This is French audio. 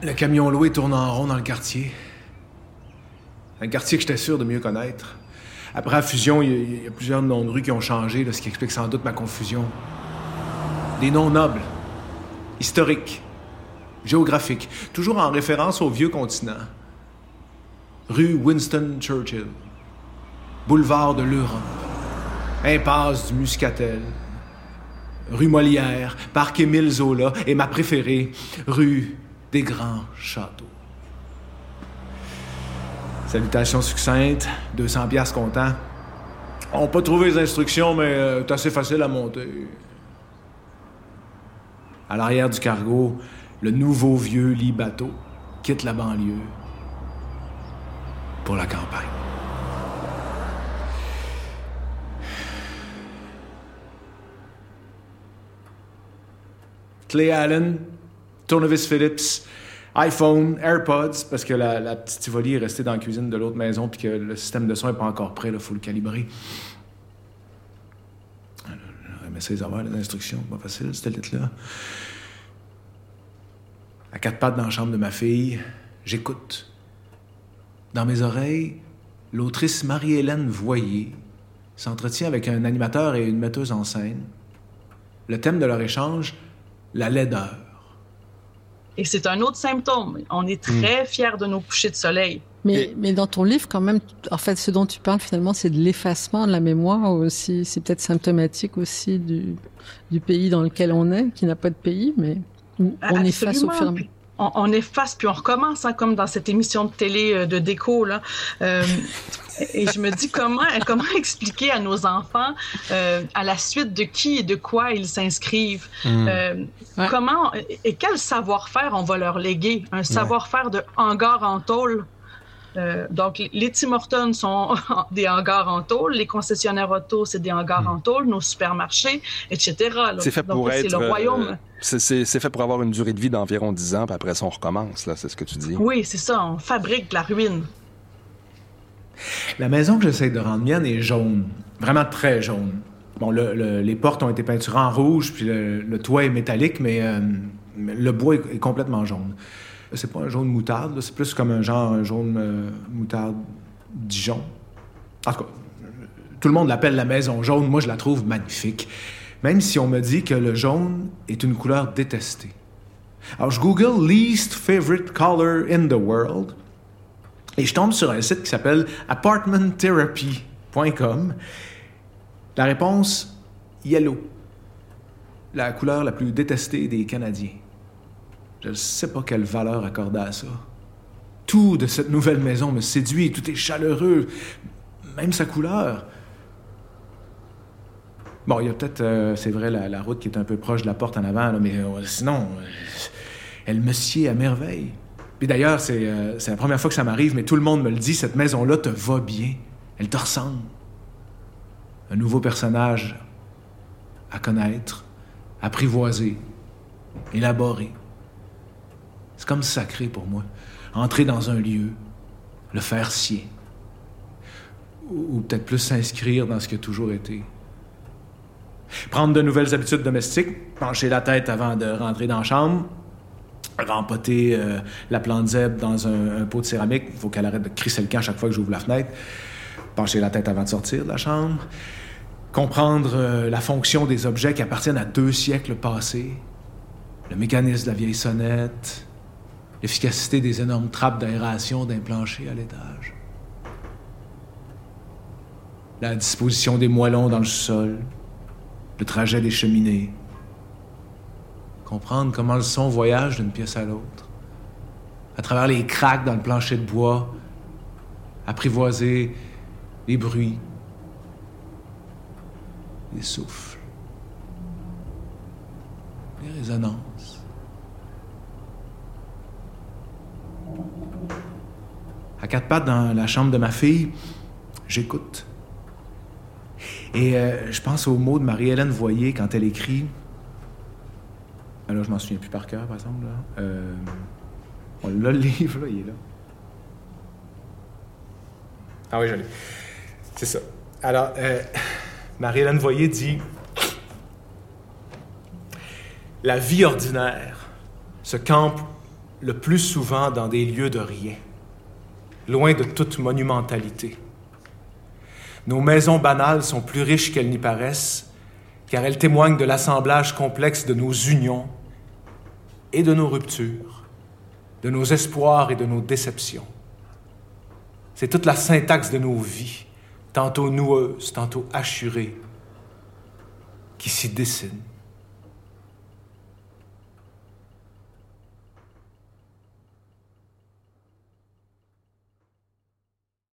Le camion loué tourne en rond dans le quartier. Un quartier que j'étais sûr de mieux connaître. Après la fusion, il y, a plusieurs noms de rues qui ont changé, ce qui explique sans doute ma confusion. Des noms nobles, historiques, géographiques, toujours en référence au vieux continent. Rue Winston Churchill, boulevard de l'Europe, impasse du Muscatel, rue Molière, parc Émile Zola et ma préférée, rue des Grands Châteaux. Salutations succinctes, 200 piastres comptant. On pas trouvé les instructions, mais euh, c'est assez facile à monter. À l'arrière du cargo, le nouveau vieux lit bateau quitte la banlieue pour la campagne. Clay Allen, Tournevis Phillips, iPhone, AirPods, parce que la, petite Tivoli est restée dans la cuisine de l'autre maison puis que le système de son n'est pas encore prêt, il faut le calibrer. J'aurais aimé ça les avoir, les instructions, pas facile, cette lettre-là. À quatre pattes dans la chambre de ma fille, j'écoute. Dans mes oreilles, l'autrice Marie-Hélène Voyer s'entretient avec un animateur et une metteuse en scène. Le thème de leur échange, la laideur. Et c'est un autre symptôme. On est très hmm. fiers de nos couchers de soleil. Mais, mais dans ton livre, quand même, en fait, ce dont tu parles finalement, c'est de l'effacement de la mémoire aussi. C'est peut-être symptomatique aussi du, du pays dans lequel on est, qui n'a pas de pays, mais on efface au fur et à mesure on, efface puis on recommence, hein, comme dans cette émission de télé euh, de déco là. Euh, et je me dis comment comment expliquer à nos enfants euh, à la suite de qui et de quoi ils s'inscrivent? Hmm. Comment et quel savoir-faire on va leur léguer, un savoir-faire de hangar en tôle euh, donc, les Tim Hortons sont des hangars en tôle, les concessionnaires auto, c'est des hangars hmm. en tôle, nos supermarchés, etc. C'est fait pour être. le royaume. Euh, c'est fait pour avoir une durée de vie d'environ 10 ans, puis après ça, on recommence, là, c'est ce que tu dis. Oui, c'est ça, on fabrique la ruine. La maison que j'essaie de rendre mienne est jaune, vraiment très jaune. Bon, les portes ont été peinturées en rouge, puis le, toit est métallique, mais euh, le bois est complètement jaune. C'est pas un jaune moutarde, c'est plus comme un genre un jaune euh, moutarde Dijon. En tout cas, tout le monde l'appelle la maison jaune. Moi, je la trouve magnifique. Même si on me dit que le jaune est une couleur détestée. Alors, je google least favorite color in the world et je tombe sur un site qui s'appelle apartmenttherapy.com. La réponse, yellow. La couleur la plus détestée des Canadiens. Je ne sais pas quelle valeur accorder à ça. Tout de cette nouvelle maison me séduit, tout est chaleureux, même sa couleur. Bon, il y a peut-être, euh, c'est vrai, la, route qui est un peu proche de la porte en avant, mais euh, sinon, euh, elle me sied à merveille. Puis d'ailleurs, c'est la première fois que ça m'arrive, mais tout le monde me le dit, cette maison-là te va bien. Elle te ressemble. Un nouveau personnage à connaître, apprivoiser, élaborer. C'est comme sacré pour moi. Entrer dans un lieu, le faire sien. Ou, peut-être plus s'inscrire dans ce qui a toujours été. Prendre de nouvelles habitudes domestiques, pencher la tête avant de rentrer dans la chambre, rempoter euh, la plante zèbre dans un, pot de céramique. Il faut qu'elle arrête de crisser le camp chaque fois que j'ouvre la fenêtre. Pencher la tête avant de sortir de la chambre. Comprendre euh, la fonction des objets qui appartiennent à deux siècles passés. Le mécanisme de la vieille sonnette, l'efficacité des énormes trappes d'aération d'un plancher à l'étage, la disposition des moellons dans le sol, le trajet des cheminées, comprendre comment le son voyage d'une pièce à l'autre, à travers les craques dans le plancher de bois, apprivoiser les bruits, les souffles, les résonances. à quatre pattes dans la chambre de ma fille, j'écoute. Et euh, je pense aux mots de Marie-Hélène Voyer quand elle écrit. Alors, je m'en souviens plus par cœur, par exemple. Là. Euh, l'a le livre, là, il est là. Ah oui, je l'ai. C'est ça. Alors, euh, Marie-Hélène Voyer dit La vie ordinaire se campe le plus souvent dans des lieux de rien, loin de toute monumentalité. Nos maisons banales sont plus riches qu'elles n'y paraissent, car elles témoignent de l'assemblage complexe de nos unions et de nos ruptures, de nos espoirs et de nos déceptions. C'est toute la syntaxe de nos vies, tantôt noueuses, tantôt hachurées, qui s'y dessine.